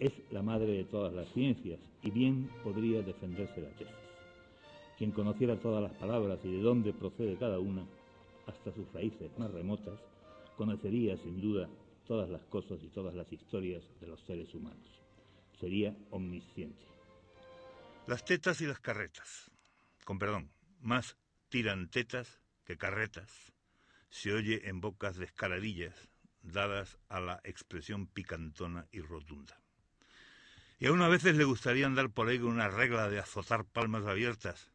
es la madre de todas las ciencias y bien podría defenderse la tesis. Quien conociera todas las palabras y de dónde procede cada una, hasta sus raíces más remotas, conocería sin duda todas las cosas y todas las historias de los seres humanos. Sería omnisciente. Las tetas y las carretas. Con perdón, más tiran tetas que carretas. Se oye en bocas descaradillas, dadas a la expresión picantona y rotunda. Y aún a veces le gustaría andar por ahí con una regla de azotar palmas abiertas,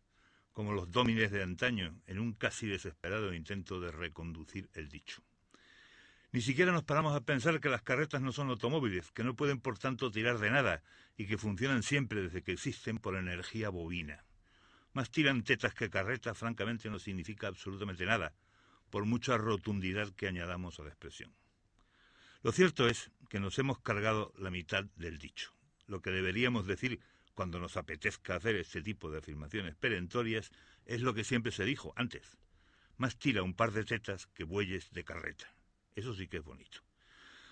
como los dómines de antaño, en un casi desesperado intento de reconducir el dicho. Ni siquiera nos paramos a pensar que las carretas no son automóviles, que no pueden por tanto tirar de nada y que funcionan siempre desde que existen por energía bovina. Más tiran tetas que carretas, francamente no significa absolutamente nada, por mucha rotundidad que añadamos a la expresión. Lo cierto es que nos hemos cargado la mitad del dicho. Lo que deberíamos decir cuando nos apetezca hacer este tipo de afirmaciones perentorias es lo que siempre se dijo antes. Más tira un par de tetas que bueyes de carreta. Eso sí que es bonito.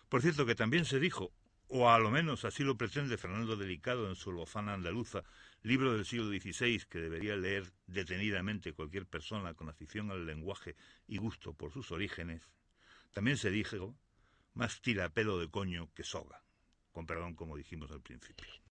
Por cierto, que también se dijo, o a lo menos así lo pretende Fernando Delicado en su Lozana Andaluza, libro del siglo XVI que debería leer detenidamente cualquier persona con afición al lenguaje y gusto por sus orígenes, también se dijo, más tira pelo de coño que soga, con perdón como dijimos al principio.